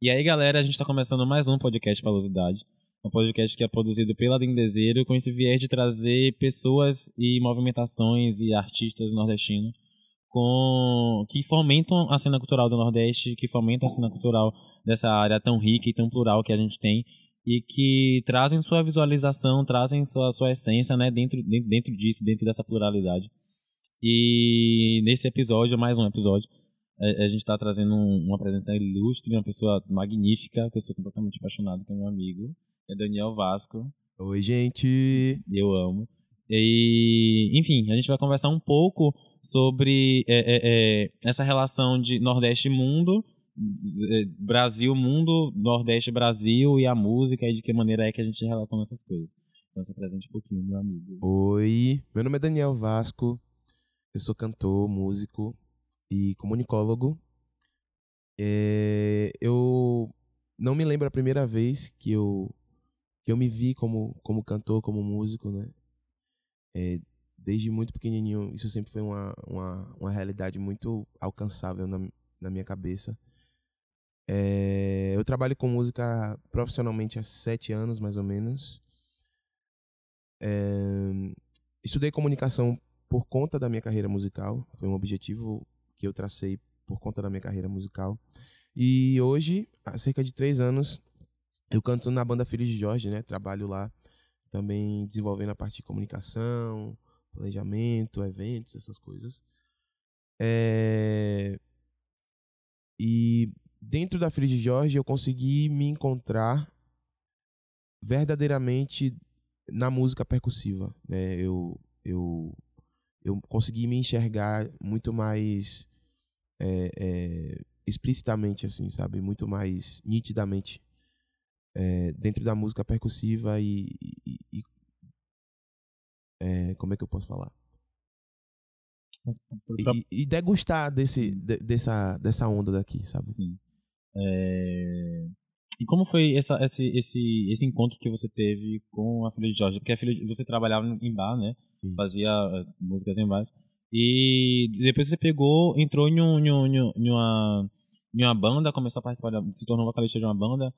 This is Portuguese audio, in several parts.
E aí, galera, a gente está começando mais um podcast Palosidade. Um podcast que é produzido pela Dendezeiro com esse viés de trazer pessoas e movimentações e artistas nordestinos com que fomentam a cena cultural do Nordeste, que fomentam a cena cultural dessa área tão rica e tão plural que a gente tem e que trazem sua visualização, trazem sua, sua essência né, dentro, dentro, dentro disso, dentro dessa pluralidade. E nesse episódio, mais um episódio, a, a gente está trazendo um, uma presença ilustre, uma pessoa magnífica, que eu sou completamente apaixonado, que é meu amigo, é Daniel Vasco. Oi, gente! Eu amo. E, enfim, a gente vai conversar um pouco sobre é, é, é, essa relação de Nordeste-Mundo, Brasil-Mundo, Nordeste-Brasil e a música e de que maneira é que a gente relaciona essas coisas. Então se apresente um pouquinho, meu amigo. Oi, meu nome é Daniel Vasco, eu sou cantor, músico e comunicólogo. É, eu não me lembro a primeira vez que eu, que eu me vi como, como cantor, como músico, né? É, desde muito pequenininho, isso sempre foi uma, uma, uma realidade muito alcançável na, na minha cabeça. É, eu trabalho com música profissionalmente há sete anos, mais ou menos. É, estudei comunicação por conta da minha carreira musical. Foi um objetivo que eu tracei por conta da minha carreira musical. E hoje, há cerca de três anos, eu canto na banda Filhos de Jorge, né? Trabalho lá também desenvolvendo a parte de comunicação, planejamento, eventos, essas coisas. É... E dentro da Filhos de Jorge eu consegui me encontrar verdadeiramente na música percussiva. Né? Eu, eu, eu consegui me enxergar muito mais é, é, explicitamente, assim, sabe? Muito mais nitidamente é, dentro da música percussiva e, e, e é, como é que eu posso falar? Mas, pra... e, e, degustar desse, de, dessa, dessa onda daqui, sabe? Sim. É... E como foi essa, esse, esse, esse encontro que você teve com a filha de Jorge? Porque a filha você trabalhava em bar, né? Fazia eh, músicas em bares. E depois você pegou, entrou em, um, em, um, em, uma, em uma banda, começou a participar, se tornou vocalista de uma banda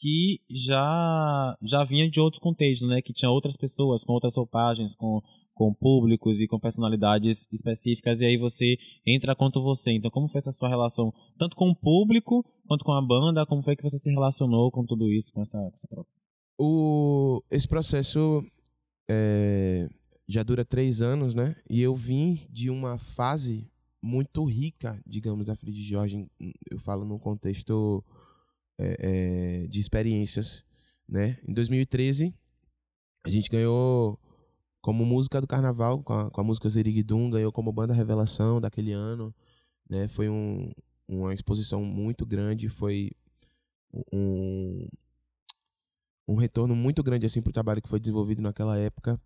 que já já vinha de outros contextos, né? Que tinha outras pessoas com outras roupagens, com, com públicos e com personalidades específicas, e aí você entra quanto você. Então, como foi essa sua relação, tanto com o público quanto com a banda? Como foi que você se relacionou com tudo isso, com essa, essa troca? O, esse processo é, já dura três anos, né? E eu vim de uma fase muito rica, digamos, da de Jorge. Eu falo num contexto é, é, de experiências, né? Em 2013, a gente ganhou como música do carnaval, com a, com a música Zerigdum, ganhou como banda revelação daquele ano, né? Foi um, uma exposição muito grande, foi um, um retorno muito grande assim para o trabalho que foi desenvolvido naquela época.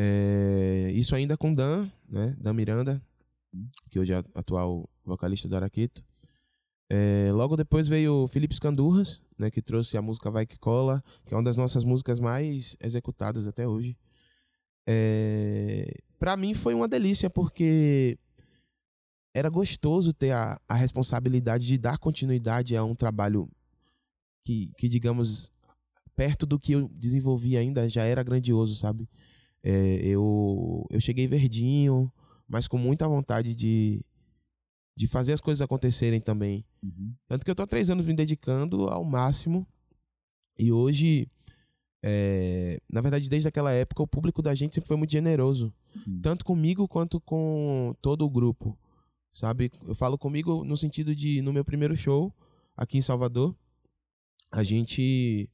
É, isso ainda com Dan, né? Dan Miranda, que hoje é atual vocalista do Araqueto. É, logo depois veio o Felipe Scandurras, né, que trouxe a música Vai Que Cola, que é uma das nossas músicas mais executadas até hoje. É, para mim foi uma delícia, porque era gostoso ter a, a responsabilidade de dar continuidade a um trabalho que, que, digamos, perto do que eu desenvolvi ainda já era grandioso, sabe? É, eu, eu cheguei verdinho, mas com muita vontade de, de fazer as coisas acontecerem também. Uhum. Tanto que eu tô há três anos me dedicando ao máximo. E hoje, é, na verdade, desde aquela época, o público da gente sempre foi muito generoso. Sim. Tanto comigo quanto com todo o grupo. Sabe? Eu falo comigo no sentido de, no meu primeiro show, aqui em Salvador, a gente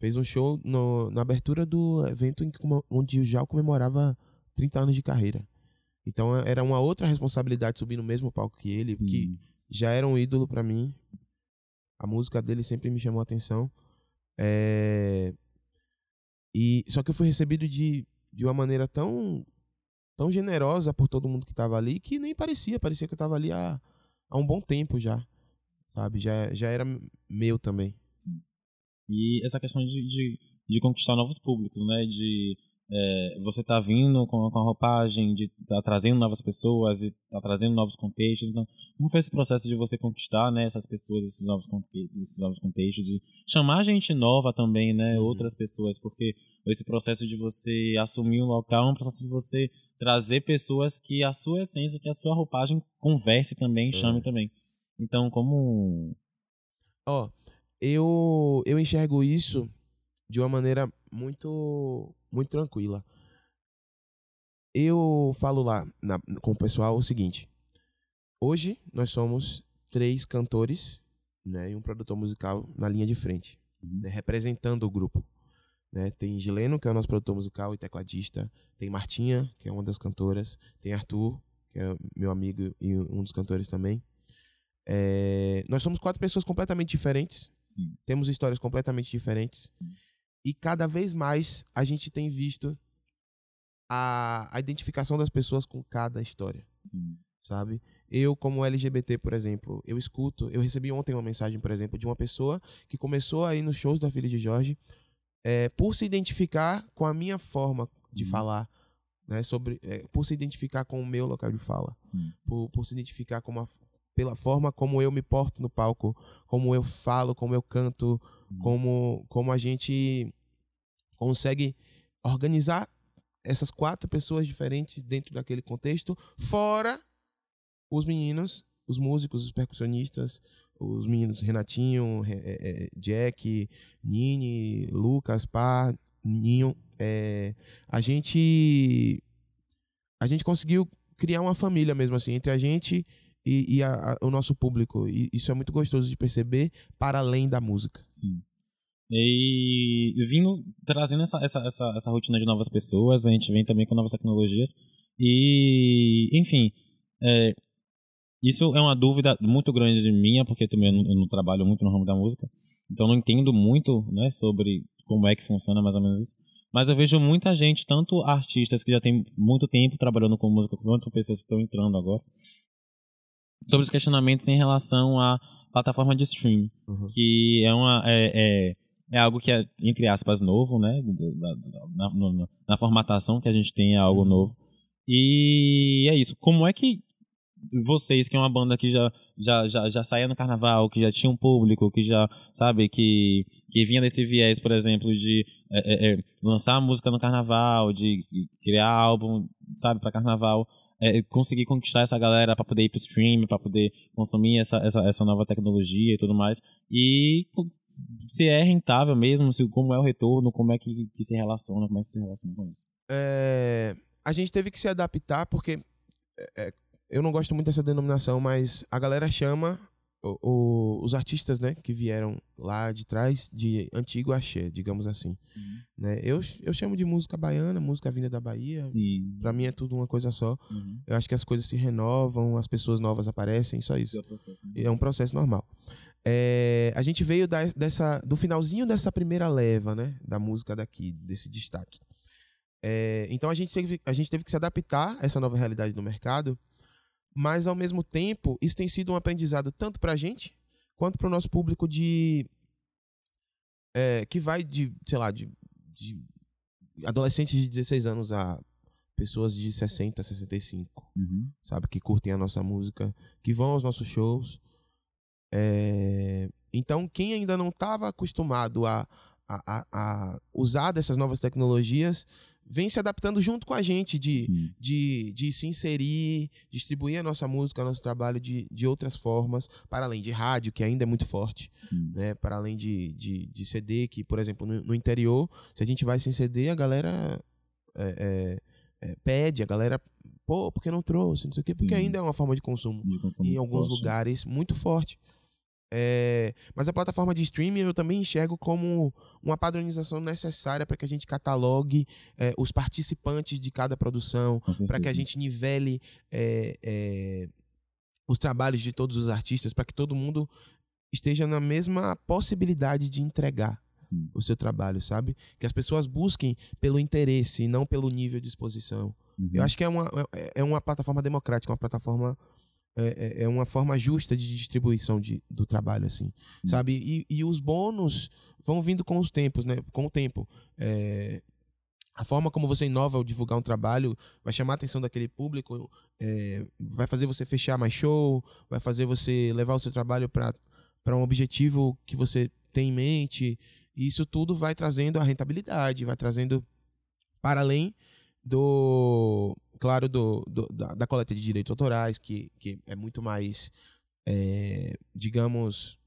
fez um show no, na abertura do evento em que, onde o Jal comemorava 30 anos de carreira. Então é, era uma outra responsabilidade subir no mesmo palco que ele, Sim. que já era um ídolo para mim. A música dele sempre me chamou a atenção. É... E só que eu fui recebido de, de uma maneira tão tão generosa por todo mundo que estava ali que nem parecia, parecia que eu estava ali há, há um bom tempo já. Sabe? Já já era meu também. Sim. E essa questão de, de, de conquistar novos públicos, né? De é, você tá vindo com, com a roupagem, de tá trazendo novas pessoas, e tá trazendo novos contextos. Então, como foi esse processo de você conquistar, né, essas pessoas, esses novos, esses novos contextos e chamar gente nova também, né, uhum. outras pessoas, porque esse processo de você assumir um local é um processo de você trazer pessoas que a sua essência, que a sua roupagem converse também, chame é. também. Então, como Ó, oh, eu eu enxergo isso de uma maneira muito muito tranquila. Eu falo lá na, com o pessoal o seguinte: hoje nós somos três cantores né, e um produtor musical na linha de frente, uhum. né, representando o grupo. Né? Tem Gileno, que é o nosso produtor musical e tecladista, tem Martinha, que é uma das cantoras, tem Arthur, que é meu amigo e um dos cantores também. É... Nós somos quatro pessoas completamente diferentes, Sim. temos histórias completamente diferentes. Sim. E cada vez mais a gente tem visto a, a identificação das pessoas com cada história. Sim. Sabe? Eu, como LGBT, por exemplo, eu escuto. Eu recebi ontem uma mensagem, por exemplo, de uma pessoa que começou aí nos shows da filha de Jorge é, por se identificar com a minha forma de uhum. falar. Né, sobre, é, por se identificar com o meu local de fala, por, por se identificar com uma, pela forma como eu me porto no palco, como eu falo, como eu canto, hum. como, como a gente consegue organizar essas quatro pessoas diferentes dentro daquele contexto, fora os meninos, os músicos, os percussionistas, os meninos Renatinho, é, é, Jack, Nini, Lucas, Pá, Ninho. É, a gente a gente conseguiu criar uma família mesmo assim entre a gente e, e a, a, o nosso público. E isso é muito gostoso de perceber para além da música. Sim. E vindo trazendo essa, essa, essa, essa rotina de novas pessoas, a gente vem também com novas tecnologias. E, enfim, é, isso é uma dúvida muito grande de minha, porque também eu não, eu não, trabalho muito no ramo da música. Então não entendo muito né, sobre como é que funciona mais ou menos isso. Mas eu vejo muita gente, tanto artistas que já tem muito tempo trabalhando com música, quanto pessoas que estão entrando agora, sobre os questionamentos em relação à plataforma de streaming, uhum. que é uma é, é, é, algo que é entre aspas novo, né, na, na, na formatação que a gente tem é algo uhum. novo. E é isso. Como é que vocês, que é uma banda que já, já, já, já saía no carnaval, que já tinha um público, que já, sabe, que, que vinha desse viés, por exemplo, de é, é, é lançar música no carnaval, de criar álbum, sabe, para carnaval, é, conseguir conquistar essa galera para poder ir pro stream, para poder consumir essa, essa, essa nova tecnologia e tudo mais. E se é rentável mesmo, se, como é o retorno, como é que, que se relaciona, como é que se relaciona com isso? É, a gente teve que se adaptar porque é, é eu não gosto muito dessa denominação, mas a galera chama o, o, os artistas, né, que vieram lá de trás de antigo axé, digamos assim. Uhum. Né? Eu, eu chamo de música baiana, música vinda da Bahia. Sim. Pra mim é tudo uma coisa só. Uhum. Eu acho que as coisas se renovam, as pessoas novas aparecem, só isso. É, processo, né? é um processo normal. É, a gente veio da, dessa, do finalzinho dessa primeira leva, né, da música daqui, desse destaque. É, então a gente, teve, a gente teve que se adaptar a essa nova realidade do mercado mas ao mesmo tempo, isso tem sido um aprendizado tanto para a gente quanto para o nosso público de é, que vai de, sei lá, de, de, adolescentes de 16 anos a pessoas de 60, 65, uhum. sabe, que curtem a nossa música, que vão aos nossos shows. É, então, quem ainda não estava acostumado a, a, a, usar dessas novas tecnologias vem se adaptando junto com a gente de, de, de se inserir, distribuir a nossa música, nosso trabalho de, de outras formas, para além de rádio, que ainda é muito forte, né? para além de, de, de CD, que, por exemplo, no, no interior, se a gente vai sem CD, a galera é, é, é, pede, a galera, pô, por que não trouxe? Não sei o quê, porque ainda é uma forma de consumo, de consumo em alguns forte. lugares muito forte. É, mas a plataforma de streaming eu também enxergo como uma padronização necessária para que a gente catalogue é, os participantes de cada produção, para que a gente nivele é, é, os trabalhos de todos os artistas, para que todo mundo esteja na mesma possibilidade de entregar Sim. o seu trabalho, sabe? Que as pessoas busquem pelo interesse e não pelo nível de exposição. Uhum. Eu acho que é uma, é, é uma plataforma democrática, uma plataforma é, é, é uma forma justa de distribuição de, do trabalho, assim, sabe? E, e os bônus vão vindo com os tempos, né? Com o tempo. É, a forma como você inova ao divulgar um trabalho vai chamar a atenção daquele público, é, vai fazer você fechar mais show, vai fazer você levar o seu trabalho para um objetivo que você tem em mente. E isso tudo vai trazendo a rentabilidade, vai trazendo para além do, claro, do, do da, da, coleta de direitos autorais, que, que é muito mais, é, digamos,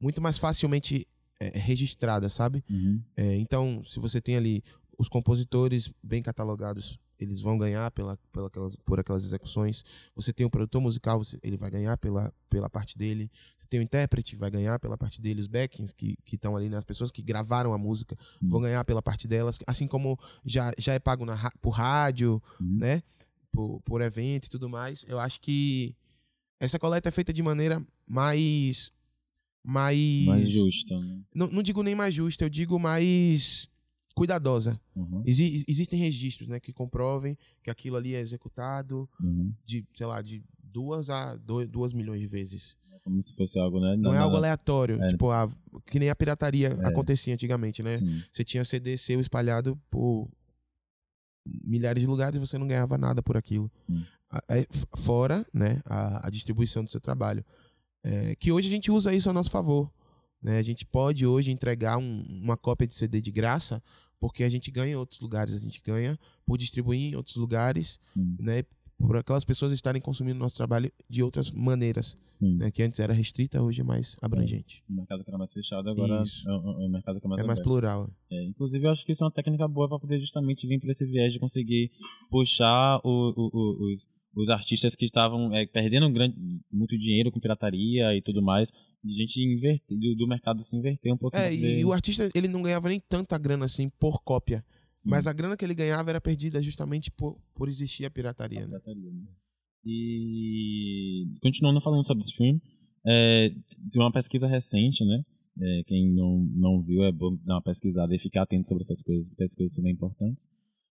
muito mais facilmente é, registrada, sabe? Uhum. É, então, se você tem ali os compositores bem catalogados, eles vão ganhar pela, pela aquelas, por aquelas execuções. Você tem o produtor musical, você, ele vai ganhar pela, pela parte dele. Você tem o intérprete, vai ganhar pela parte dele. Os backings que estão ali, né? as pessoas que gravaram a música, uhum. vão ganhar pela parte delas. Assim como já, já é pago na, por rádio, uhum. né? Por, por evento e tudo mais. Eu acho que essa coleta é feita de maneira mais mais. Mais justa. Né? Não, não digo nem mais justa, eu digo mais cuidadosa. Uhum. Exi existem registros, né, que comprovem que aquilo ali é executado uhum. de, sei lá, de duas a dois, duas milhões de vezes. É como se fosse algo, né? Não, não é algo aleatório, é. tipo, a, que nem a pirataria é. acontecia antigamente, né? Sim. Você tinha CD seu espalhado por milhares de lugares e você não ganhava nada por aquilo. É, fora, né, a, a distribuição do seu trabalho. É, que hoje a gente usa isso a nosso favor. Né? A gente pode hoje entregar um, uma cópia de CD de graça porque a gente ganha em outros lugares, a gente ganha por distribuir em outros lugares, Sim. né? Por aquelas pessoas estarem consumindo nosso trabalho de outras maneiras, né? Que antes era restrita, hoje é mais abrangente. É. O mercado que era mais fechado, agora isso. é o, mercado que é mais É mais plural. É, inclusive, eu acho que isso é uma técnica boa para poder justamente vir por esse viés de conseguir puxar o, o, os os artistas que estavam é, perdendo grande, muito dinheiro com pirataria e tudo mais, de gente inverter, do, do mercado se inverter um pouco. É, e, o artista ele não ganhava nem tanta grana assim por cópia. Sim. Mas a grana que ele ganhava era perdida justamente por, por existir a pirataria. A né? pirataria né? E continuando falando sobre stream, é, tem uma pesquisa recente, né? É, quem não, não viu é bom dar uma pesquisada e ficar atento sobre essas coisas, porque essas coisas são bem importantes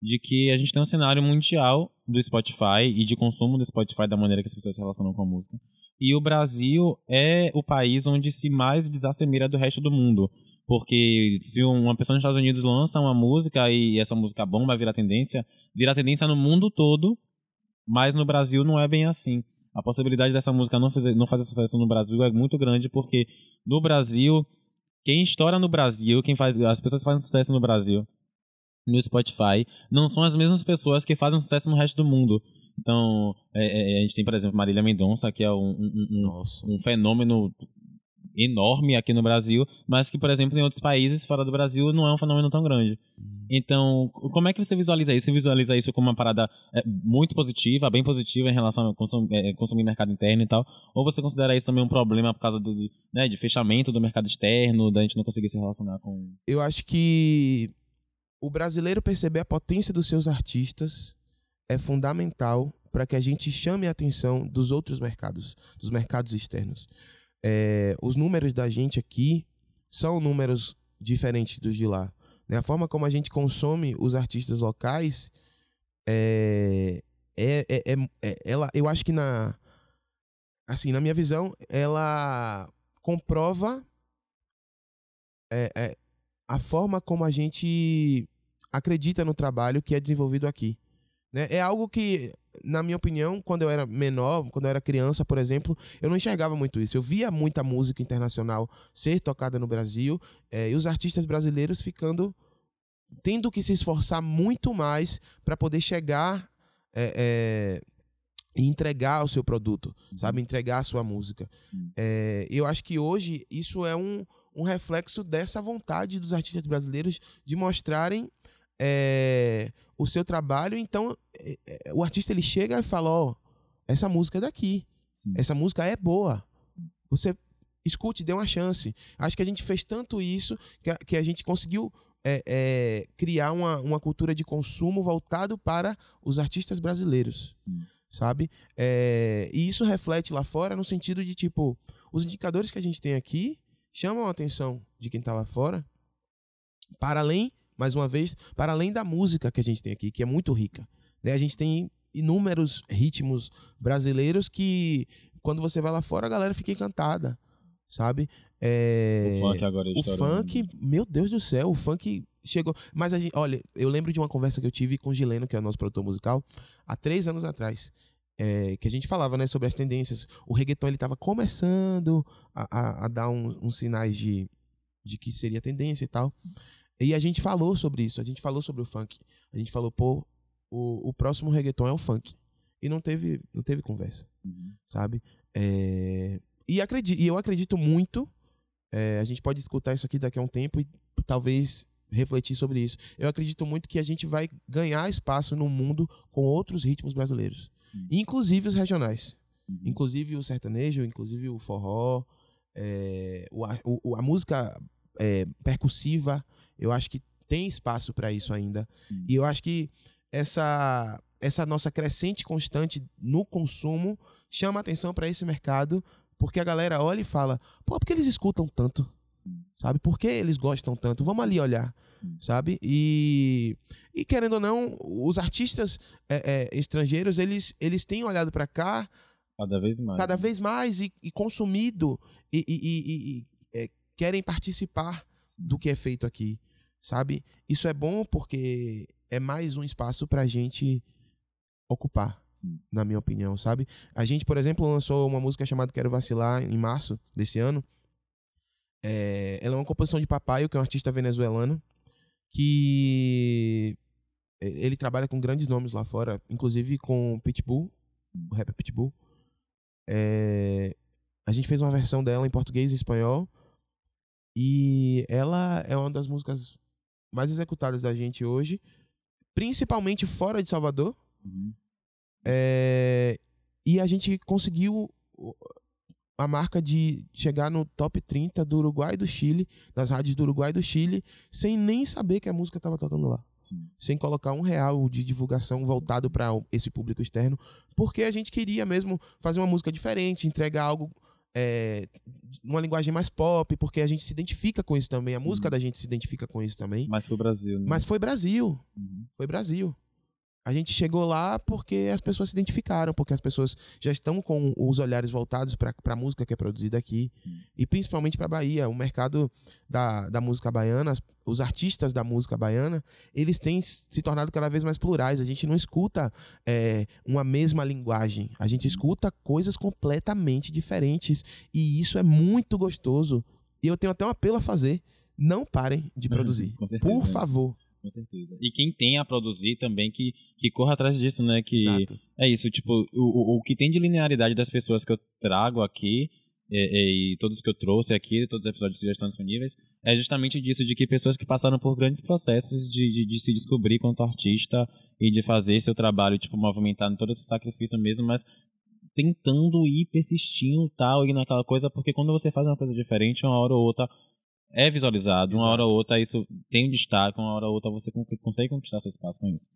de que a gente tem um cenário mundial do Spotify e de consumo do Spotify da maneira que as pessoas se relacionam com a música. E o Brasil é o país onde se mais desassemelha do resto do mundo. Porque se uma pessoa nos Estados Unidos lança uma música e essa música bomba, vira tendência, vira tendência no mundo todo, mas no Brasil não é bem assim. A possibilidade dessa música não fazer, não fazer sucesso no Brasil é muito grande, porque no Brasil, quem estoura no Brasil, quem faz, as pessoas que fazem sucesso no Brasil, no Spotify não são as mesmas pessoas que fazem sucesso no resto do mundo. Então, é, é, a gente tem, por exemplo, Marília Mendonça, que é um, um, um, um, fenômeno enorme aqui no Brasil, mas que, por exemplo, em outros países fora do Brasil não é um fenômeno tão grande. Hum. Então, como é que você visualiza isso? Você visualiza isso como uma parada é, muito positiva, bem positiva em relação a consum, é, consumir mercado interno e tal? Ou você considera isso também um problema por causa do, de, né, de fechamento do mercado externo, da gente não conseguir se relacionar com... Eu acho que o brasileiro perceber a potência dos seus artistas é fundamental para que a gente chame a atenção dos outros mercados, dos mercados externos. É, os números da gente aqui são números diferentes dos de lá. Né? A forma como a gente consome os artistas locais é, é, é, é, é ela, eu acho que na assim na minha visão ela comprova é, é, a forma como a gente acredita no trabalho que é desenvolvido aqui. Né? É algo que, na minha opinião, quando eu era menor, quando eu era criança, por exemplo, eu não enxergava muito isso. Eu via muita música internacional ser tocada no Brasil é, e os artistas brasileiros ficando tendo que se esforçar muito mais para poder chegar é, é, e entregar o seu produto, uhum. sabe? Entregar a sua música. Eu acho que hoje isso é um, um reflexo dessa vontade dos artistas brasileiros de mostrarem é, o seu trabalho. Então, é, é, o artista ele chega e fala: Ó, oh, essa música é daqui. Sim. Essa música é boa. Você escute, dê uma chance. Acho que a gente fez tanto isso que a, que a gente conseguiu é, é, criar uma, uma cultura de consumo voltado para os artistas brasileiros. Sim. Sabe? É, e isso reflete lá fora no sentido de, tipo, os indicadores que a gente tem aqui chamam a atenção de quem está lá fora, para além, mais uma vez, para além da música que a gente tem aqui, que é muito rica. Né? A gente tem inúmeros ritmos brasileiros que, quando você vai lá fora, a galera fica encantada, sabe? É... O funk agora O funk, meu Deus do céu, o funk chegou. Mas a gente, olha, eu lembro de uma conversa que eu tive com o Gileno, que é o nosso produtor musical, há três anos atrás. É, que a gente falava né, sobre as tendências. O reggaeton ele estava começando a, a, a dar um, uns sinais de, de que seria tendência e tal. E a gente falou sobre isso, a gente falou sobre o funk. A gente falou, pô, o, o próximo reggaeton é o funk. E não teve, não teve conversa, Uhum. sabe? É, e, acredito, e eu acredito muito, é, a gente pode escutar isso aqui daqui a um tempo e talvez refletir sobre isso. Eu acredito muito que a gente vai ganhar espaço no mundo com outros ritmos brasileiros, Sim. inclusive os regionais. Uhum. Inclusive o sertanejo, inclusive o forró, é, o, a, o- a música é, percussiva, eu acho que tem espaço para isso ainda. Uhum. E eu acho que essa, essa nossa crescente constante no consumo chama atenção para esse mercado, porque a galera olha e fala: pô, por que eles escutam tanto? Sim. Sabe? Por que eles gostam tanto? Vamos ali olhar Sim. sabe? E, e querendo ou não, os artistas é, é, estrangeiros, eles, eles têm olhado para cá Cada vez mais. cada né? vez mais e, e consumido e- e- e, é, querem participar Sim. do que é feito aqui, sabe? Isso é bom porque é mais um espaço pra gente ocupar, Sim. na minha opinião, sabe? A gente, por exemplo, lançou uma música chamada Quero Vacilar em março desse ano. É, ela é uma composição de Papaio, que é um artista venezuelano, que ele trabalha com grandes nomes lá fora, inclusive com Pitbull, o rapper Pitbull. É, a gente fez uma versão dela em português e espanhol. E ela é uma das músicas mais executadas da gente hoje, principalmente fora de Salvador. Uhum. É, e a gente conseguiu a marca de chegar no top 30 do Uruguai e do Chile, nas rádios do Uruguai e do Chile, sem nem saber que a música estava tocando lá. Sim. Sem colocar um real de divulgação voltado para esse público externo, porque a gente queria mesmo fazer uma música diferente, entregar algo. É, uma linguagem mais pop, porque a gente se identifica com isso também, a Sim. música da gente se identifica com isso também. Mas pro Brasil, né? Mas foi Brasil, Uhum. foi Brasil. A gente chegou lá porque as pessoas se identificaram, porque as pessoas já estão com os olhares voltados para a música que é produzida aqui Sim. e principalmente para Bahia. O mercado da, da música baiana, os artistas da música baiana, eles têm se tornado cada vez mais plurais. A gente não escuta é, uma mesma linguagem, a gente escuta coisas completamente diferentes e isso é muito gostoso. E eu tenho até um apelo a fazer: não parem de produzir, Com certeza. por favor. Com certeza. E quem tem a produzir também, que, que corra atrás disso, né? Que Exato. é isso, tipo, o, o, o que tem de linearidade das pessoas que eu trago aqui, é, é, e todos que eu trouxe aqui, todos os episódios que já estão disponíveis, é justamente disso, de que pessoas que passaram por grandes processos de, de, de se descobrir quanto artista e de fazer seu trabalho, tipo, movimentar todo esse sacrifício mesmo, mas tentando ir persistindo tal, e naquela coisa, porque quando você faz uma coisa diferente, uma hora ou outra é visualizado, uma hora ou Exato. outra isso tem um destaque, uma hora ou outra você con- consegue conquistar seu espaço com isso.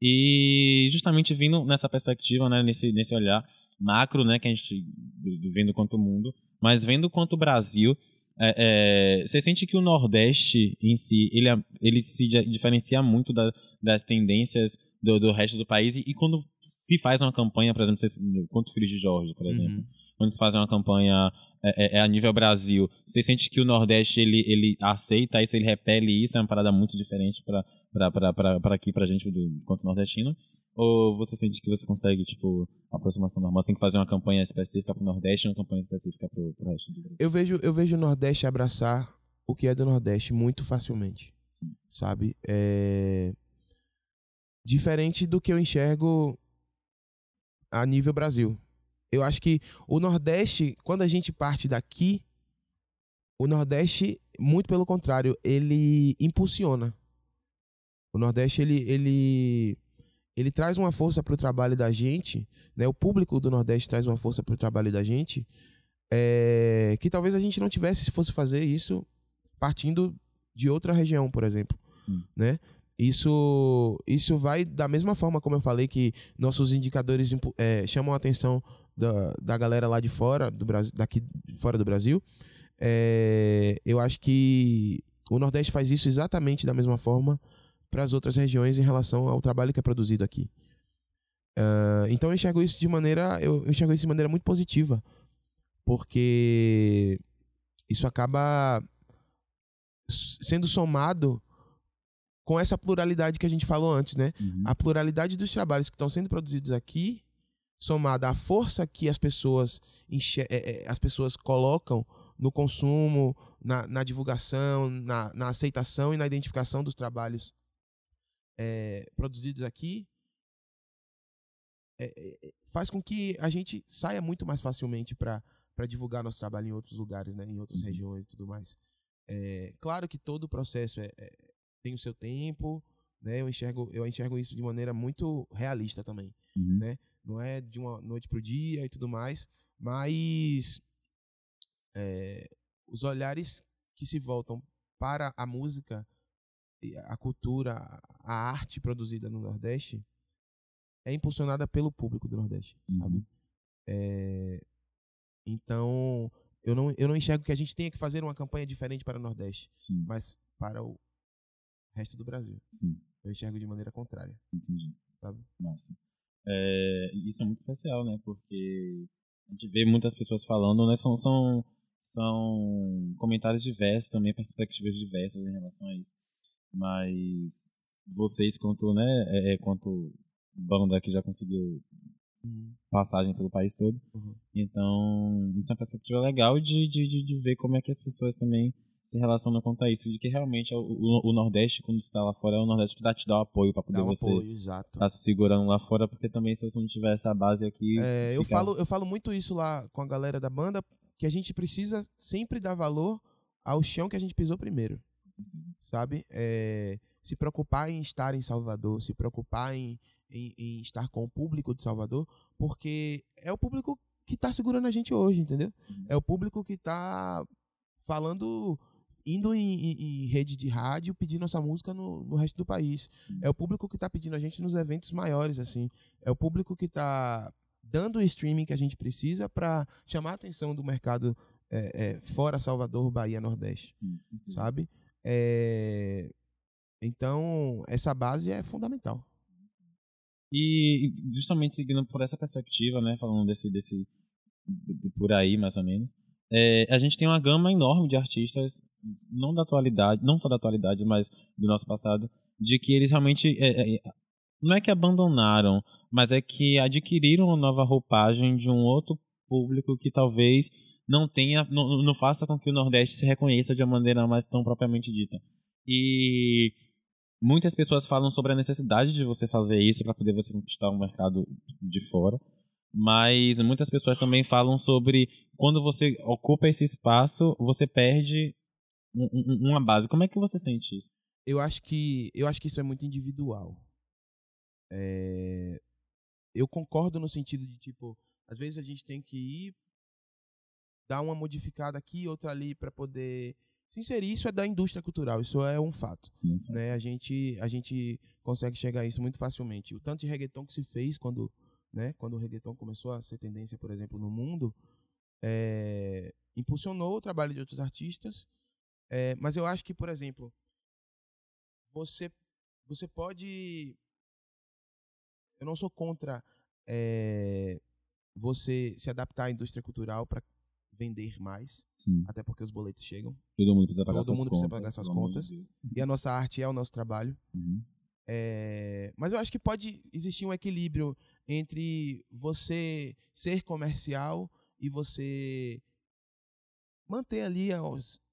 E justamente vindo nessa perspectiva, né, nesse, nesse olhar macro, né, que a gente do- do- vendo quanto o mundo, mas vendo quanto o Brasil, é, é, você sente que o Nordeste em si, ele, é- ele se di- diferencia muito da- das tendências do, do resto do país e, e quando se faz uma campanha, por exemplo, você, quanto Filhos de Jorge, por exemplo, Uhum. quando se faz uma campanha é, é, é a nível Brasil, você sente que o Nordeste ele, ele aceita isso, ele repele isso, é uma parada muito diferente para aqui, pra gente, do, quanto nordestino? Ou você sente que você consegue, tipo, aproximação normal? Você tem que fazer uma campanha específica pro Nordeste e uma campanha específica pro, pro resto do Brasil? Eu vejo, eu vejo o Nordeste abraçar o que é do Nordeste muito facilmente. Sabe? É... Diferente do que eu enxergo a nível Brasil. Eu acho que o Nordeste, quando a gente parte daqui, o Nordeste, muito pelo contrário, ele impulsiona. O Nordeste, ele, ele, ele traz uma força para o trabalho da gente, né? O público do Nordeste traz uma força para o trabalho da gente, é, que talvez a gente não tivesse se fosse fazer isso partindo de outra região, por exemplo, Hum. né? Isso, isso vai da mesma forma como eu falei que nossos indicadores é, chamam a atenção da, da galera lá de fora, do Brasil, daqui fora do Brasil. É, eu acho que o Nordeste faz isso exatamente da mesma forma para as outras regiões em relação ao trabalho que é produzido aqui. Ah, então eu enxergo isso de maneira, eu enxergo isso de maneira muito positiva, porque isso acaba sendo somado com essa pluralidade que a gente falou antes, né? Uhum. A pluralidade dos trabalhos que estão sendo produzidos aqui, somada à força que as pessoas, é, é, as pessoas colocam no consumo, na, na divulgação, na, na aceitação e na identificação dos trabalhos é, produzidos aqui, é, é, faz com que a gente saia muito mais facilmente para divulgar nosso trabalho em outros lugares, né? em outras Uhum. regiões e tudo mais. É, claro que todo o processo é- tem o seu tempo, né? Eu enxergo, eu enxergo isso de maneira muito realista também. Uhum. né? Não é de uma noite pro dia e tudo mais, mas é, os olhares que se voltam para a música, a cultura, a arte produzida no Nordeste é impulsionada pelo público do Nordeste, Uhum. sabe? É, então, eu não, eu não enxergo que a gente tenha que fazer uma campanha diferente para o Nordeste, Sim, mas para o resto do Brasil. sim, Eu enxergo de maneira contrária, entendi. sabe? Massa. É, isso é muito especial, né? Porque a gente vê muitas pessoas falando, né? São, são, são comentários diversos também, perspectivas diversas em relação a isso. Mas vocês, quanto, né? É, é, quanto banda que já conseguiu passagem pelo país todo. Uhum. Então, isso é uma perspectiva legal de, de, de, de ver como é que as pessoas também se relacionam quanto a isso, de que realmente é o, o, o Nordeste, quando você está lá fora, é o Nordeste que dá, te dá o apoio para poder um você exato. tá se segurando lá fora, porque também se você não tiver essa base aqui. É, eu, fica- falo, eu falo muito isso lá com a galera da banda, que a gente precisa sempre dar valor ao chão que a gente pisou primeiro, sabe? É, se preocupar em estar em Salvador, se preocupar em, em, em estar com o público de Salvador, porque é o público que está segurando a gente hoje, entendeu? Uhum. É o público que está falando, indo em, em- em rede de rádio, pedindo nossa música no, no resto do país. Uhum. É o público que está pedindo a gente nos eventos maiores, assim. É o público que está dando o streaming que a gente precisa para chamar a atenção do mercado é, é, fora Salvador, Bahia, Nordeste, Sim, com certeza. sabe? É, Então, essa base é fundamental. E justamente seguindo por essa perspectiva, né, falando desse, desse de por aí mais ou menos, é, a gente tem uma gama enorme de artistas, não da atualidade, não só da atualidade, mas do nosso passado, de que eles realmente é, é, não é que abandonaram, mas é que adquiriram uma nova roupagem de um outro público que talvez não tenha, não, não faça com que o Nordeste se reconheça de uma maneira mais tão propriamente dita. E muitas pessoas falam sobre a necessidade de você fazer isso para poder você conquistar um mercado de fora, mas muitas pessoas também falam sobre quando você ocupa esse espaço, você perde um- um- uma base. Como é que você sente isso? Eu acho que eu acho que isso é muito individual. É, eu concordo no sentido de tipo, às vezes a gente tem que ir dar uma modificada aqui, outra ali para poder se inserir. Isso é da indústria cultural, isso é um fato. Sim. né? A gente a gente consegue chegar a isso muito facilmente. O tanto de reggaeton que se fez quando, né, quando o reggaeton começou a ser tendência, por exemplo, no mundo, é, impulsionou o trabalho de outros artistas. É, mas eu acho que, por exemplo, você você pode eu não sou contra é, você se adaptar à indústria cultural para vender mais, Sim. até porque os boletos chegam. Todo mundo precisa pagar Todo suas mundo contas. precisa pagar suas de contas. E a nossa arte é o nosso trabalho. Uhum. É, mas eu acho que pode existir um equilíbrio entre você ser comercial e você manter ali a,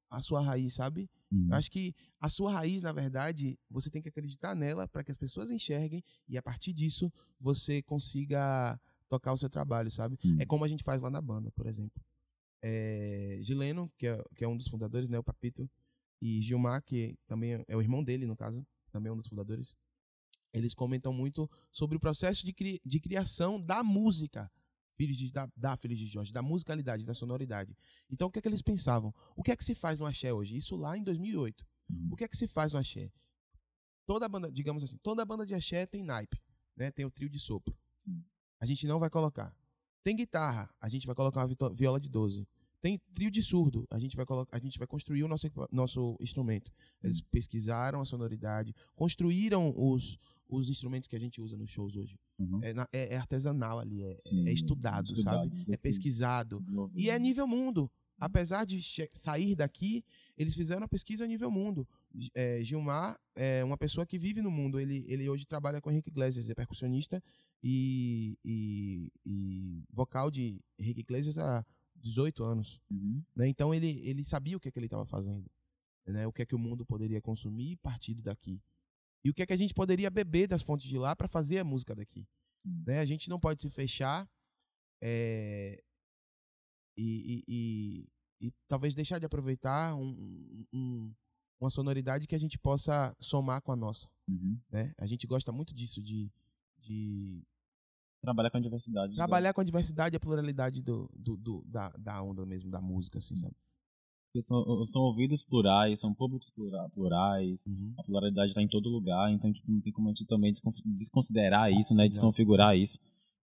a sua raiz, sabe? Uhum. Eu acho que a sua raiz, na verdade, você tem que acreditar nela para que as pessoas enxerguem e a partir disso você consiga tocar o seu trabalho, sabe? Sim. É como a gente faz lá na banda, por exemplo. É, Gileno, que é, que é um dos fundadores, né, o Papito, e Gilmar, que também é o irmão dele, no caso, também é um dos fundadores, eles comentam muito sobre o processo de, cri- de criação da música, Filhos de, da, da Filhos de Jorge, da musicalidade, da sonoridade. Então, o que é que eles pensavam? O que é que se faz no axé hoje? Isso lá em 2008. Uhum. O que é que se faz no axé? Toda banda, digamos assim, toda banda de axé tem naipe, né? Tem o trio de sopro. Sim. A gente não vai colocar. Tem guitarra, a gente vai colocar uma viola de 12. Tem trio de surdo, a gente vai colocar, a gente vai construir o nosso nosso instrumento. Eles pesquisaram a sonoridade, construíram os os instrumentos que a gente usa nos shows hoje. Uhum. É, é- é artesanal ali, é, Sim, é estudado, sabe? É pesquisa- pesquisado. E é nível mundo. Apesar de sair daqui, eles fizeram uma pesquisa a nível mundo. É, Gilmar é uma pessoa que vive no mundo. Ele, ele hoje trabalha com Henrique Iglesias, é percussionista e, e, e vocal de Henrique Iglesias há 18 anos. Uhum. Né? Então ele, ele sabia o que, é que ele estava fazendo. Né? O que é que o mundo poderia consumir partido daqui. E o que é que a gente poderia beber das fontes de lá para fazer a música daqui. Né? A gente não pode se fechar é, e, e, e, e, talvez deixar de aproveitar um, um, uma sonoridade que a gente possa somar com a nossa. Uhum. Né? A gente gosta muito disso, de, de trabalhar com a diversidade. Trabalhar com a diversidade e a pluralidade do, do, do, da, da onda mesmo, da música, assim, sabe? são, são ouvidos plurais, são públicos plurais, uhum. a pluralidade está em todo lugar, então tipo, não tem como a gente também desconsiderar isso, né? Desconfigurar isso.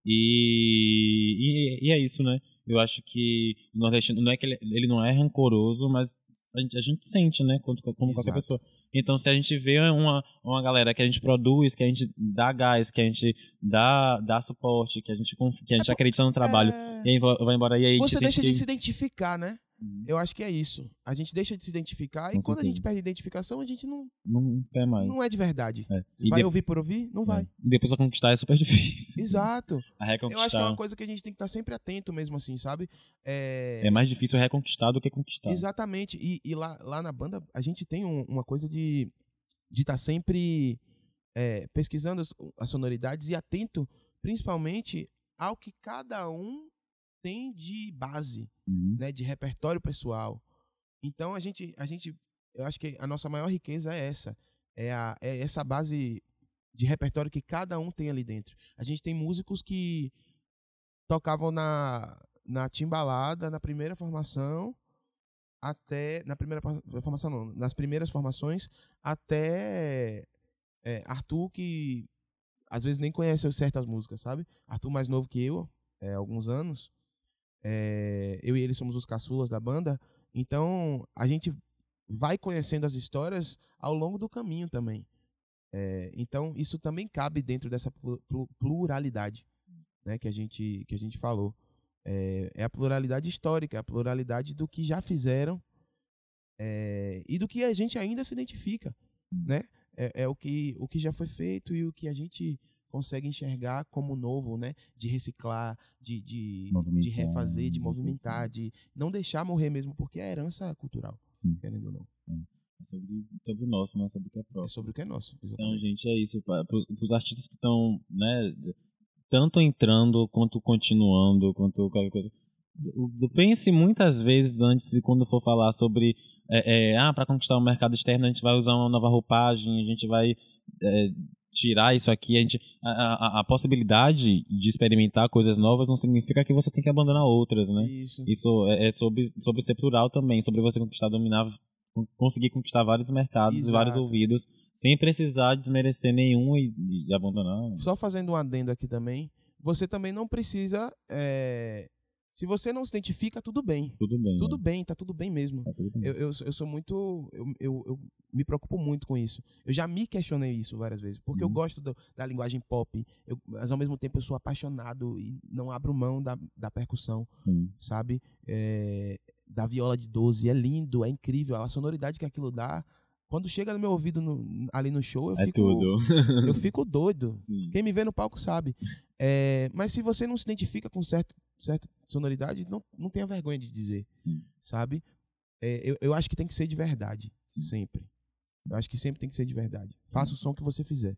E, e, e, é isso, né? Eu acho que o nordestino não é que ele, ele não é rancoroso, mas a gente, a gente sente, né? Como, como qualquer pessoa. Então, se a gente vê uma, uma galera que a gente produz, que a gente dá gás, que a gente dá, dá suporte, que a gente, que a gente é, acredita no trabalho, é... e aí vai embora e aí Você deixa de se identificar, né? Uhum. Eu acho que é isso. A gente deixa de se identificar Com e quando certeza. a gente perde a identificação, a gente não. Não quer mais. Não é de verdade. É. Vai de... ouvir por ouvir? Não vai. É. E depois a conquistar é super difícil. Exato. A reconquistar. Eu acho que é uma coisa que a gente tem que estar sempre atento mesmo, assim, sabe? É, é mais difícil reconquistar do que conquistar. Exatamente. E, e lá, lá na banda, a gente tem um, uma coisa de de estar sempre é, pesquisando as, as sonoridades e atento, principalmente, ao que cada um tem de base, uhum. né, de repertório pessoal. Então a gente, a gente, eu acho que a nossa maior riqueza é essa, é, a, é essa base de repertório que cada um tem ali dentro. A gente tem músicos que tocavam na na timbalada na primeira formação até na primeira formação não, nas primeiras formações até é, Arthur que às vezes nem conhece certas músicas, sabe? Arthur mais novo que eu, é, alguns anos, é, eu e ele somos os caçulas da banda, então a gente vai conhecendo as histórias ao longo do caminho também. É, então isso também cabe dentro dessa pluralidade, né, que a gente que a gente falou. É, é a pluralidade histórica, é a pluralidade do que já fizeram é, e do que a gente ainda se identifica, né? É, é, o que o que já foi feito e o que a gente consegue enxergar como novo, né? De reciclar, de, de, de refazer, de movimentar, de não deixar morrer mesmo, porque é herança cultural, Sim. querendo ou não. É sobre, sobre o nosso, não é sobre o que é próprio. É sobre o que é nosso, então, exatamente. Então, gente, é isso. Para os artistas que estão, né, tanto entrando quanto continuando, quanto qualquer coisa. Pense muitas vezes antes de quando for falar sobre é, é, ah, para conquistar o mercado externo a gente vai usar uma nova roupagem, a gente vai é, tirar isso aqui, a, gente, a, a, a, possibilidade de experimentar coisas novas não significa que você tem que abandonar outras, né? Isso, isso é, é sobre, sobre ser plural também, sobre você conquistar, dominar conseguir conquistar vários mercados Exato. e vários ouvidos sem precisar desmerecer nenhum e, e, abandonar. Só fazendo um adendo aqui também, você também não precisa. É... Se você não se identifica, tudo bem. Tudo bem. Tudo né? bem, tá tudo bem mesmo. Tá tudo bem. Eu, eu, eu, sou muito. Eu, eu, eu, me preocupo muito com isso. Eu já me questionei isso várias vezes. Porque uhum. eu gosto do, da linguagem pop, eu, mas ao mesmo tempo eu sou apaixonado e não abro mão da, da percussão. Sim. Sabe? É, da viola de 12. É lindo, é incrível. A sonoridade que aquilo dá. Quando chega no meu ouvido no, ali no show, eu é fico. Tudo. eu fico doido. Sim. Quem me vê no palco sabe. É, mas se você não se identifica com certo, certa sonoridade, não, não tenha vergonha de dizer. Sim. Sabe? É, eu, eu acho que tem que ser de verdade. Sim. Sempre. Eu acho que sempre tem que ser de verdade. Faça o som que você fizer.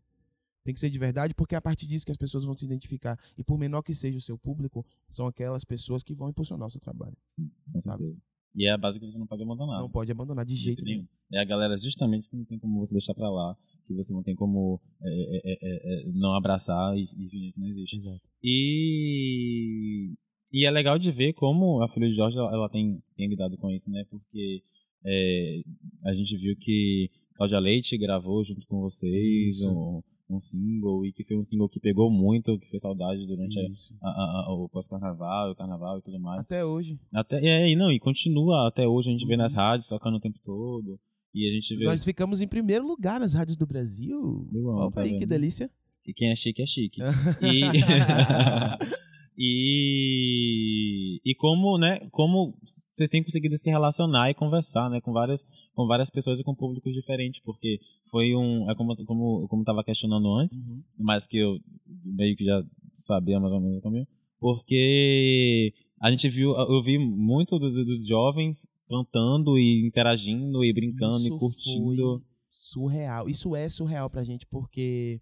Tem que ser de verdade, porque é a partir disso que as pessoas vão se identificar. E por menor que seja o seu público, são aquelas pessoas que vão impulsionar o seu trabalho. Sim, com certeza. E é a base que você não pode abandonar. Não pode abandonar de jeito nenhum. É a galera justamente que não tem como você deixar pra lá, que você não tem como é, é, é, é, é não abraçar e, e fingir que não existe. Exato. E, e é legal de ver como a filha de Jorge ela tem, tem lidado com isso, né? Porque é, a gente viu que Cláudia Leite gravou junto com vocês um, um single e que foi um single que pegou muito, que fez saudade durante a, a, a, o pós-carnaval, o carnaval e tudo mais. Até hoje. Até, e, não, e continua até hoje, a gente uhum. vê nas rádios tocando o tempo todo. E a gente vê... Nós ficamos em primeiro lugar nas rádios do Brasil. Opa tá aí, que delícia. E quem é chique é chique. e... e... E como, né, como vocês têm conseguido se relacionar e conversar, né, com várias, com várias pessoas e com públicos diferentes, porque foi um, é como como como estava questionando antes, Uhum. mas que eu meio que já sabia mais ou menos o caminho, porque a gente viu, eu vi muito do- do- dos jovens cantando e interagindo e brincando Isso e curtindo. surreal. Isso é surreal pra gente, porque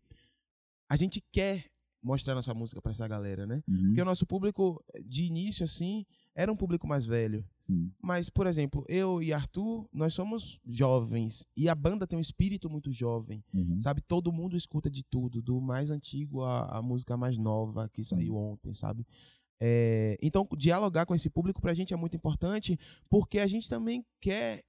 a gente quer mostrar nossa música pra essa galera, né? Uhum, Porque o nosso público, de início, assim, era um público mais velho. sim. Mas, por exemplo, eu e Arthur, nós somos jovens. E a banda tem um espírito muito jovem. Uhum. Sabe? Todo mundo escuta de tudo, do mais antigo à, à música mais nova que saiu ontem, sabe? É, então, dialogar com esse público pra gente é muito importante, porque a gente também quer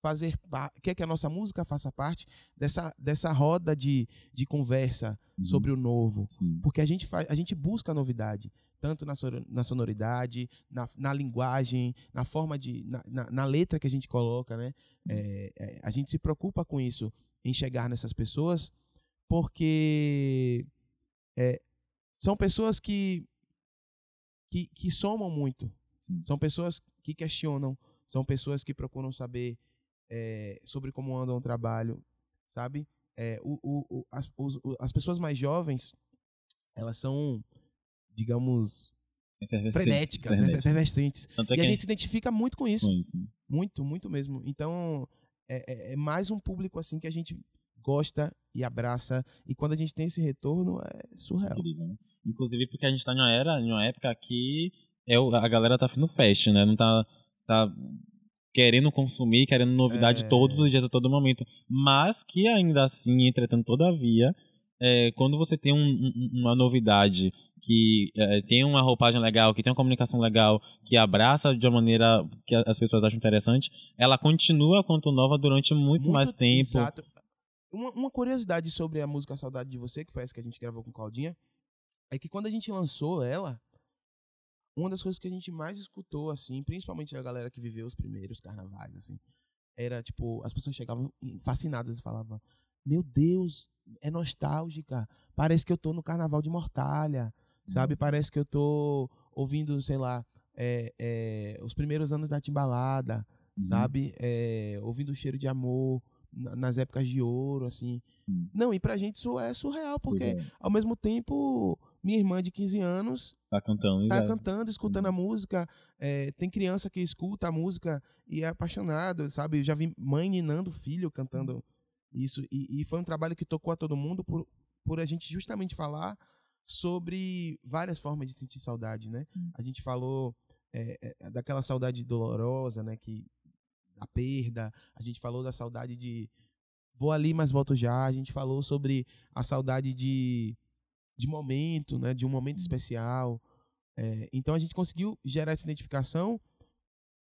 fazer quer que a nossa música faça parte dessa, dessa roda de, de conversa Uhum. sobre o novo. Sim. Porque a gente, faz, a gente busca novidade, tanto na sonoridade, na, na linguagem, na forma de. Na, na, na letra que a gente coloca, né? É, é, a gente se preocupa com isso, em chegar nessas pessoas, porque é, são pessoas que, que, que somam muito. Sim. São pessoas que questionam, são pessoas que procuram saber é, sobre como anda o trabalho, sabe? É, o, o, o- as, os- as pessoas mais jovens, elas são, digamos, frenéticas, efervescentes. Tanto é e a gente se identifica muito com isso. com isso. Muito, muito mesmo. Então, é, é- é mais um público assim que a gente gosta e abraça. E quando a gente tem esse retorno, é surreal. Incrível, né? Inclusive porque a gente tá numa era, numa época que é a galera tá fazendo fast, né? Não tá, tá querendo consumir, querendo novidade É. todos os dias, a todo momento. Mas que ainda assim, entretanto, todavia, é, quando você tem um- um- uma novidade que é, tem uma roupagem legal, que tem uma comunicação legal, que abraça de uma maneira que as pessoas acham interessante, ela continua quanto nova durante muito, mais tempo. Exato. Uma, uma curiosidade sobre a música Saudade de Você, que foi essa que a gente gravou com Claudinha, é que quando a gente lançou ela, uma das coisas que a gente mais escutou, assim, principalmente a galera que viveu os primeiros carnavais, assim, era tipo, as pessoas chegavam fascinadas e falavam: Meu Deus, é nostálgica. Parece que eu tô no carnaval de Mortalha, sabe? Nossa. Parece que eu tô ouvindo, sei lá, é, é, os primeiros anos da Timbalada Uhum. sabe? É, ouvindo o cheiro de amor na- nas épocas de ouro, assim. Sim. Não, e pra gente isso é surreal, porque Surreal. ao mesmo tempo, minha irmã de 15 anos Tá cantando. tá exato. cantando, escutando a música. é, tem criança que escuta a música e é apaixonado, sabe? Eu já vi mãe ninando filho cantando isso. E, e foi um trabalho que tocou a todo mundo por, por a gente justamente falar sobre várias formas de sentir saudade, né? Sim. A gente falou é, é, daquela saudade dolorosa, né? Que a perda. A gente falou da saudade de vou ali, mas volto já. A gente falou sobre a saudade de, de momento, né? De um momento Sim. especial. É, então a gente conseguiu gerar essa identificação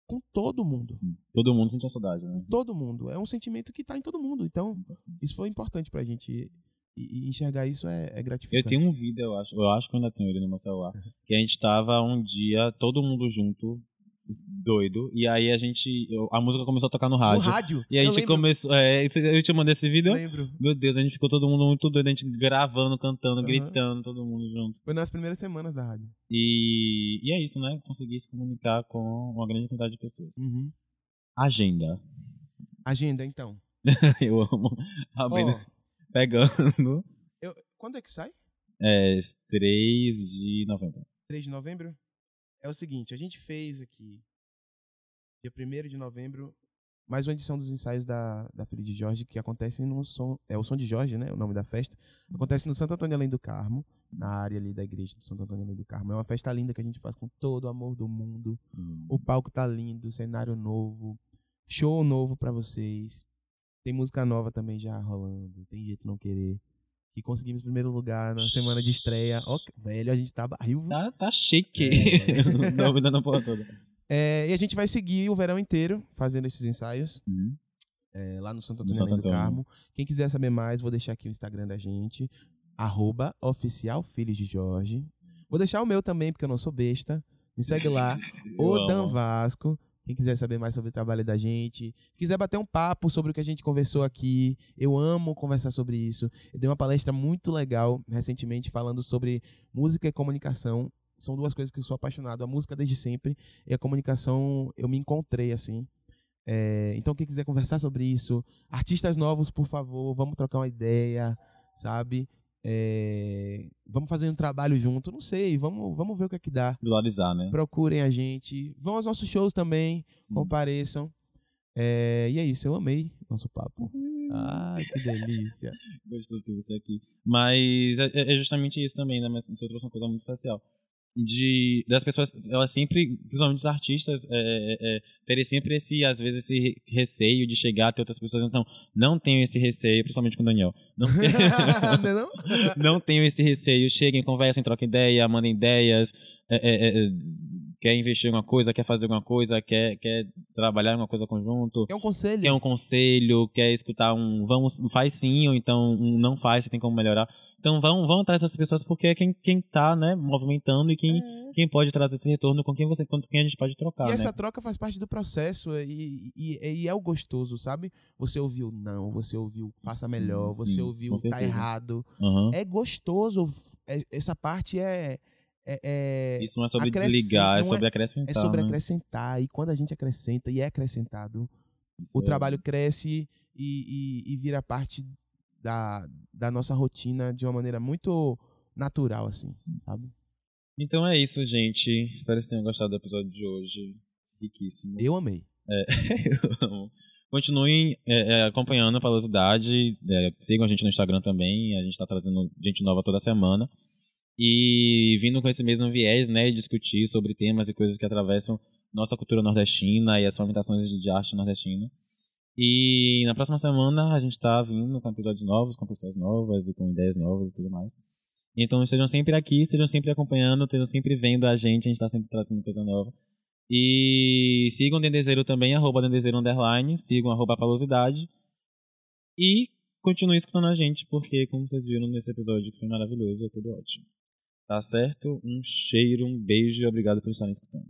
com todo mundo. Sim. Todo mundo sentiu saudade, né? Todo mundo. É um sentimento que está em todo mundo. Então, Sim, isso foi importante pra gente. E, e enxergar isso é, é Eu gratificante. tenho um vídeo, eu acho. Eu acho que eu ainda tenho ele no meu celular. Que a gente tava um dia, todo mundo junto, doido. E aí a gente. eu- a música começou a tocar no No rádio. rádio. E a eu gente lembro, começou. É, eu te mandei esse vídeo? lembro. Meu Deus, a gente ficou todo mundo muito doido, a gente gravando, cantando, Aham. gritando, todo mundo junto. Foi nas primeiras semanas da rádio. E, e é isso, né? Conseguir se comunicar com uma grande quantidade de pessoas. Agenda. Agenda, então. Eu amo. Ó, Abrindo, pegando. eu- quando é que sai? É 3 de novembro. 3 de novembro? É o seguinte, a gente fez aqui, dia 1 de novembro, mais uma edição dos ensaios da, da Filha de Jorge, que acontece no som. É o Som de Jorge, né? O nome da festa. Acontece no Santo Antônio Além do Carmo, na área ali da igreja do Santo Antônio Além do Carmo. É uma festa linda que a gente faz com todo o amor do mundo. O palco tá lindo, cenário novo, show novo pra vocês. Tem música nova também já rolando, tem jeito não querer. Que conseguimos primeiro lugar na semana de estreia. Ó, velho, a gente tá barril. Tá, tá chique. É. Dúvida na porra toda. É, e a gente vai seguir o verão inteiro fazendo esses ensaios Uhum. é, lá no Santo No Antônio, Santo Além do Antônio. Carmo. Quem quiser saber mais, vou deixar aqui o Instagram da gente. Arroba oficial Filhos de Jorge. Vou deixar o meu também, porque eu não sou besta. Me segue lá. O. Dan Vasco. Quem quiser saber mais sobre o trabalho da gente, quiser bater um papo sobre o que a gente conversou aqui, eu amo conversar sobre isso. Eu dei uma palestra muito legal recentemente falando sobre música e comunicação são duas coisas que eu sou apaixonado. A música desde sempre e a comunicação eu me encontrei assim. É, então quem quiser conversar sobre isso, artistas novos, por favor, vamos trocar uma ideia, sabe? É, vamos fazer um trabalho junto, não sei, vamos, vamos ver o que é que dá. Valorizar, né? Procurem a gente, vão aos nossos shows também, Sim. compareçam. É, e é isso, eu amei nosso papo. Uhum. Ai, que delícia. Gostoso ter você aqui. Mas é, é justamente isso também, né? Mas você trouxe uma coisa muito especial de das pessoas elas sempre principalmente os artistas é, é, é, terem sempre esse às vezes esse receio de chegar até outras pessoas então não tenho esse receio principalmente com o Daniel não, é não? não tenho esse receio cheguem conversem troquem ideia mandem ideias é, é, quer investir em alguma coisa quer fazer alguma coisa quer quer trabalhar em alguma coisa conjunto quer um conselho quer um conselho quer escutar um vamos faz sim ou então um não faz você tem como melhorar então vão, vão atrás dessas pessoas porque é quem, quem tá, né, movimentando e quem, é. quem pode trazer esse retorno com quem você com quem a gente pode trocar. E né? essa troca faz parte do processo e, e, e, é o gostoso, sabe? Você ouviu não, você ouviu faça sim, melhor, sim, você ouviu tá errado. Uhum. É gostoso. É, essa parte é. É, é, Isso não é sobre desligar, é sobre acrescentar. É sobre né? acrescentar. E quando a gente acrescenta e é acrescentado, Isso o é. trabalho cresce e, e, e, vira parte da, da nossa rotina de uma maneira muito natural, assim, Sim. sabe? Então é isso, gente. Espero que vocês tenham gostado do episódio de hoje. Riquíssimo. Eu amei. É, eu amo. Continuem é, é, acompanhando a Palosidade. É, sigam a gente no Instagram também. A gente está trazendo gente nova toda semana. E vindo com esse mesmo viés, né? Discutir sobre temas e coisas que atravessam nossa cultura nordestina e as fundamentações de arte nordestina. E na próxima semana a gente tá vindo com episódios novos, com pessoas novas e com ideias novas e tudo mais. Então estejam sempre aqui, estejam sempre acompanhando, estejam sempre vendo a gente, a gente tá sempre trazendo coisa nova. E sigam o Dendezeiro também, arroba Dendezeiro Underline, sigam arroba Palosidade. E continuem escutando a gente, porque como vocês viram nesse episódio que foi maravilhoso, é tudo ótimo. Tá certo? Um cheiro, um beijo e obrigado por estarem escutando.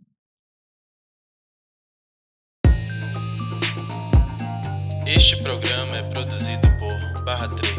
Este programa é produzido por Barra 3.